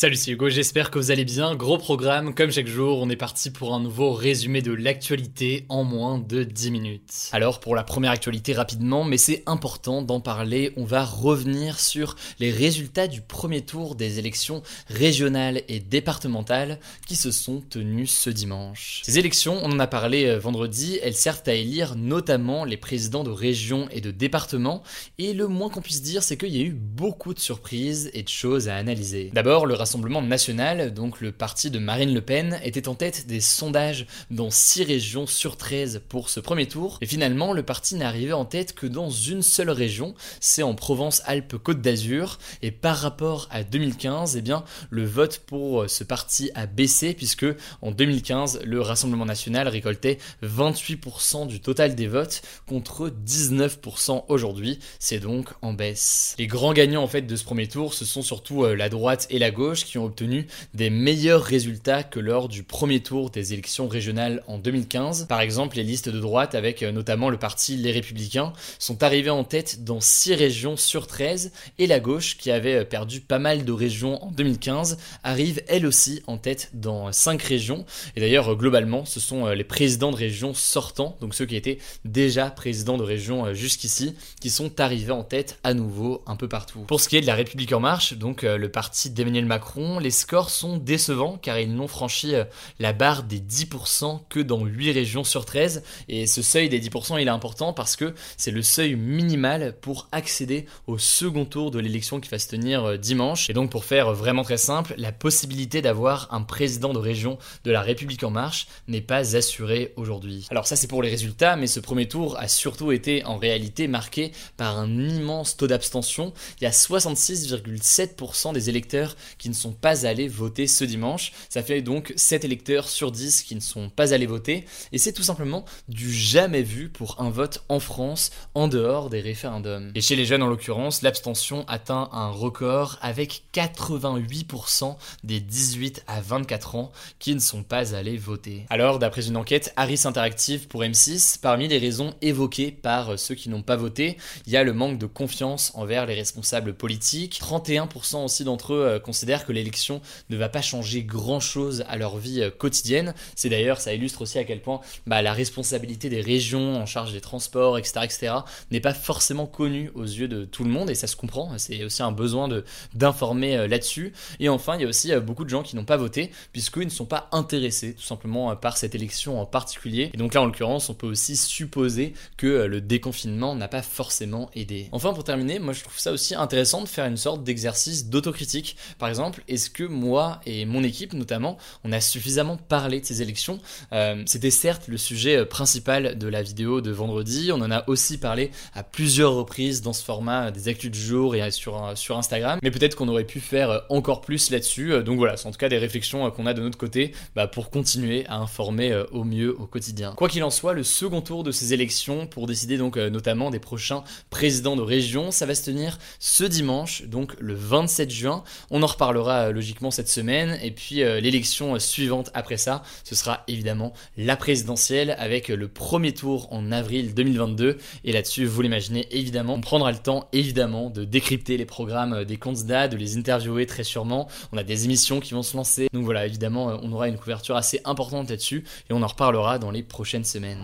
Salut, c'est Hugo, j'espère que vous allez bien. Gros programme, comme chaque jour, on est parti pour un nouveau résumé de l'actualité en moins de 10 minutes. Alors, pour la première actualité rapidement, mais c'est important d'en parler, on va revenir sur les résultats du premier tour des élections régionales et départementales qui se sont tenues ce dimanche. Ces élections, on en a parlé euh, vendredi, elles servent à élire notamment les présidents de régions et de départements, et le moins qu'on puisse dire, c'est qu'il y a eu beaucoup de surprises et de choses à analyser. D'abord, le Rassemblement national, donc le parti de Marine Le Pen, était en tête des sondages dans 6 régions sur 13 pour ce premier tour. Et finalement, le parti arrivé en tête que dans une seule région, c'est en Provence-Alpes-Côte d'Azur. Et par rapport à 2015, eh bien, le vote pour ce parti a baissé puisque en 2015, le Rassemblement national récoltait 28% du total des votes contre 19% aujourd'hui. C'est donc en baisse. Les grands gagnants en fait de ce premier tour, ce sont surtout euh, la droite et la gauche qui ont obtenu des meilleurs résultats que lors du premier tour des élections régionales en 2015. Par exemple, les listes de droite, avec euh, notamment le parti Les Républicains, sont arrivées en tête dans 6 régions sur 13, et la gauche, qui avait euh, perdu pas mal de régions en 2015, arrive elle aussi en tête dans 5 régions. Et d'ailleurs, euh, globalement, ce sont les présidents de régions sortants, donc ceux qui étaient déjà présidents de régions jusqu'ici, qui sont arrivés en tête à nouveau un peu partout. Pour ce qui est de la République en marche, donc le parti d'Emmanuel Macron, les scores sont décevants car ils n'ont franchi euh, la barre des 10% que dans 8 régions sur 13. Et ce seuil des 10% il est important parce que c'est le seuil minimal pour accéder au second tour de l'élection qui va se tenir euh, dimanche. Et donc pour faire vraiment très simple, la possibilité d'avoir un président de région de la République en marche n'est pas assurée aujourd'hui. Alors ça c'est pour les résultats, mais ce premier tour a surtout été en réalité marqué par un immense taux d'abstention. Il y a 66,7% des électeurs qui ne sont pas allés voter ce dimanche. Ça fait donc 7 électeurs sur 10 qui ne sont pas allés voter. Et c'est tout simplement du jamais vu pour un vote en France en dehors des référendums. Et chez les jeunes en l'occurrence, l'abstention atteint un record avec 88% des 18 à 24 ans qui ne sont pas allés voter. Alors, d'après une enquête Harris Interactive pour M6, parmi les raisons évoquées par ceux qui n'ont pas voté, il y a le manque de confiance envers les responsables politiques. 31% aussi d'entre eux euh, considèrent que l'élection ne va pas changer grand chose à leur vie euh, quotidienne. C'est d'ailleurs, ça illustre aussi à quel point bah, la responsabilité des régions en charge des transports, etc., etc., n'est pas forcément connue aux yeux de tout le monde et ça se comprend. C'est aussi un besoin d'informer euh, là-dessus. Et enfin, il y a aussi euh, beaucoup de gens qui n'ont pas voté puisqu'ils ne sont pas intéressés tout simplement par cette élection en particulier. Et donc là, en l'occurrence, on peut aussi supposer que le déconfinement n'a pas forcément aidé. Enfin, pour terminer, moi je trouve ça aussi intéressant de faire une sorte d'exercice d'autocritique. Par exemple, est-ce que moi et mon équipe notamment, on a suffisamment parlé de ces élections euh, C'était certes le sujet euh, principal de la vidéo de vendredi, on en a aussi parlé à plusieurs reprises dans ce format des actus du jour et sur, sur Instagram, mais peut-être qu'on aurait pu faire encore plus là-dessus. Donc voilà, c'est en tout cas des réflexions qu'on a de notre côté bah, pour continuer à informer au mieux au quotidien. Quoi qu'il en soit, le second tour de ces élections pour décider donc notamment des prochains présidents de région, ça va se tenir ce dimanche, donc le 27 juin. On en reparlera logiquement cette semaine. Et puis euh, l'élection suivante après ça, ce sera évidemment la présidentielle avec le premier tour en avril 2022. Et là-dessus, vous l'imaginez évidemment, on prendra le temps évidemment de décrypter les programmes des candidats, de les interviewer très sûrement. On a des émissions qui vont se lancer. Donc voilà, évidemment, on aura une couverture assez importante là-dessus et on en reparlera dans les prochaines semaines.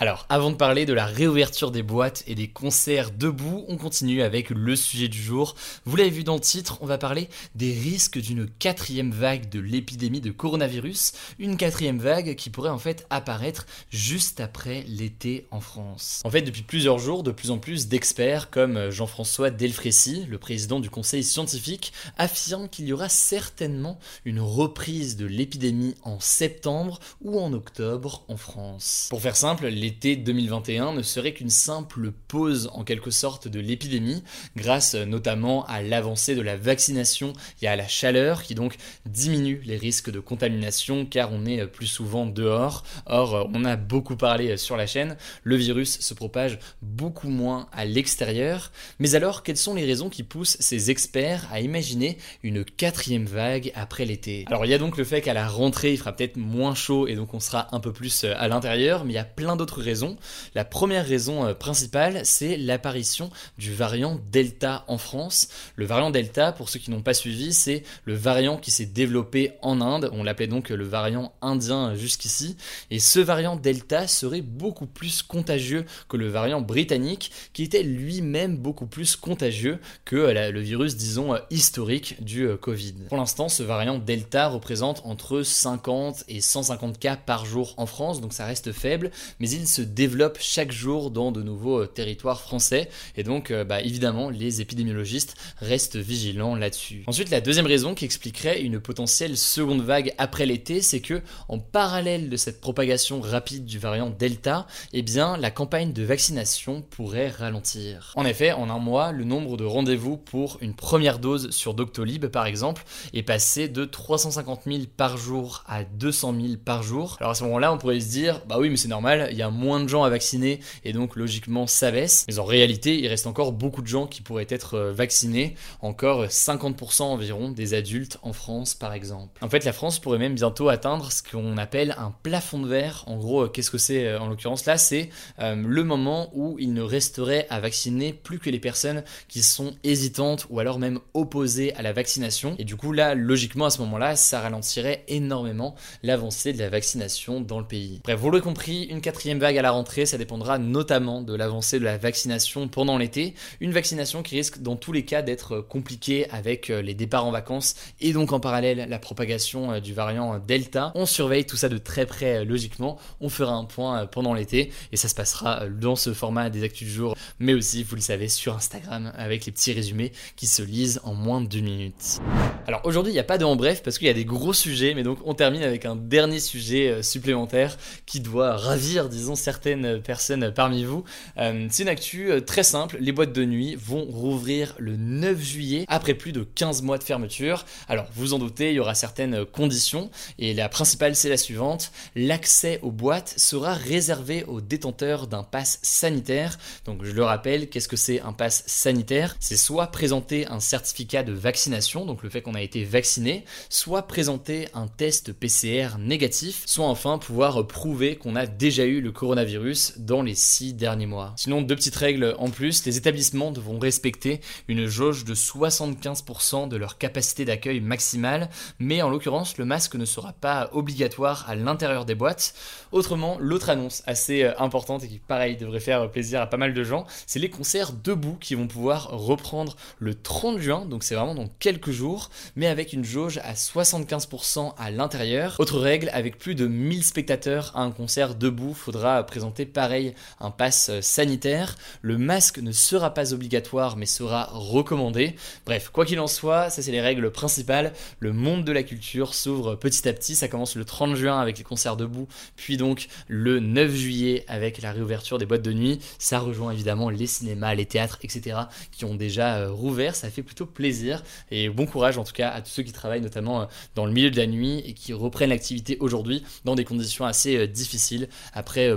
Alors, avant de parler de la réouverture des boîtes et des concerts debout, on continue avec le sujet du jour. Vous l'avez vu dans le titre, on va parler des risques d'une quatrième vague de l'épidémie de coronavirus, une quatrième vague qui pourrait en fait apparaître juste après l'été en France. En fait, depuis plusieurs jours, de plus en plus d'experts comme Jean-François Delfrécy, le président du conseil scientifique, affirment qu'il y aura certainement une reprise de l'épidémie en septembre ou en octobre en France. Pour faire simple, l'été 2021 ne serait qu'une simple pause en quelque sorte de l'épidémie, grâce notamment à l'avancée de la vaccination et à la chaleur qui donc diminue les risques de contamination car on est plus souvent dehors. Or, on a beaucoup parlé sur la chaîne, le virus se propage beaucoup moins à l'extérieur. Mais alors, quelles sont les raisons qui poussent ces experts à imaginer une quatrième vague après l'été? Alors, il y a donc le fait qu'à la rentrée, il fera peut-être moins chaud et donc on sera un peu plus à l'intérieur, mais il y a plein d'autres raisons. La première raison euh, principale, c'est l'apparition du variant Delta en France. Le variant Delta, pour ceux qui n'ont pas suivi, c'est le variant qui s'est développé en Inde. On l'appelait donc le variant indien jusqu'ici. Et ce variant Delta serait beaucoup plus contagieux que le variant britannique, qui était lui-même beaucoup plus contagieux que euh, le virus, disons, euh, historique du Covid. Pour l'instant, ce variant Delta représente entre 50 et 150 cas par jour en France, donc ça reste faible, mais il se développe chaque jour dans de nouveaux euh, territoires français, et donc euh, bah, évidemment les épidémiologistes restent vigilants là-dessus. Ensuite, la deuxième raison qui expliquerait une potentielle seconde vague après l'été, c'est que en parallèle de cette propagation rapide du variant Delta, eh bien la campagne de vaccination pourrait ralentir. En effet, en un mois, le nombre de rendez-vous pour une première dose sur Doctolib par exemple est passé de 350 000 par jour à 200 000 par jour. Alors à ce moment-là, on pourrait se dire, bah oui, mais c'est normal, il y a moins de gens à vacciner et donc logiquement ça baisse. Mais en réalité, il reste encore beaucoup de gens qui pourraient être euh, vaccinés, encore 50% environ des adultes en France par exemple. En fait, la France pourrait même bientôt atteindre ce qu'on appelle un plafond de verre. En gros, euh, qu'est-ce que c'est euh, en l'occurrence? Là C'est le moment où il ne resterait à vacciner plus que les personnes qui sont hésitantes ou alors même opposées à la vaccination. Et du coup, là, logiquement, à ce moment-là, ça ralentirait énormément l'avancée de la vaccination dans le pays. Bref, vous l'avez compris, une quatrième vague à la rentrée, ça dépendra notamment de l'avancée de la vaccination pendant l'été. Une vaccination qui risque dans tous les cas d'être compliquée avec euh, les départs en vacances et donc en parallèle la propagation euh, du variant Delta. On surveille tout ça de très près euh, logiquement. On fera un point pendant l'été et ça se passera dans ce format des actus du jour, mais aussi, vous le savez, sur Instagram avec les petits résumés qui se lisent en moins de deux minutes. Alors aujourd'hui, il n'y a pas de en bref parce qu'il y a des gros sujets, mais donc on termine avec un dernier sujet supplémentaire qui doit ravir, disons, certaines personnes parmi vous. Euh, c'est une actu euh, très simple, les boîtes de nuit vont rouvrir le 9 juillet après plus de 15 mois de fermeture. Alors, vous en doutez, il y aura certaines conditions et la principale c'est la suivante, l'accès aux boîtes sera réservé aux détenteurs d'un pass sanitaire. Donc je le rappelle, qu'est-ce que c'est un pass sanitaire? C'est soit présenter un certificat de vaccination, donc le fait qu'on a été vacciné, soit présenter un test PCR négatif, soit enfin pouvoir prouver qu'on a déjà eu le coronavirus dans les six derniers mois. Sinon, deux petites règles en plus, les établissements devront respecter une jauge de 75% de leur capacité d'accueil maximale, mais en l'occurrence, le masque ne sera pas obligatoire à l'intérieur des boîtes. Autrement, l'autre annonce assez euh, importante et qui, pareil, devrait faire plaisir à pas mal de gens, c'est les concerts debout qui vont pouvoir reprendre le 30 juin, donc c'est vraiment dans quelques jours, mais avec une jauge à 75% à l'intérieur. Autre règle, avec plus de 1000 spectateurs à un concert debout, faudra présenter pareil un pass euh, sanitaire. Le masque ne sera pas obligatoire mais sera recommandé. Bref, quoi qu'il en soit, ça c'est les règles principales. Le monde de la culture s'ouvre petit à petit. Ça commence le 30 juin avec les concerts debout, puis donc le 9 juillet avec la réouverture des boîtes de nuit. Ça rejoint évidemment les cinémas, les théâtres, etc. qui ont déjà euh, rouvert. Ça fait plutôt plaisir et bon courage en tout cas à tous ceux qui travaillent notamment euh, dans le milieu de la nuit et qui reprennent l'activité aujourd'hui dans des conditions assez difficiles après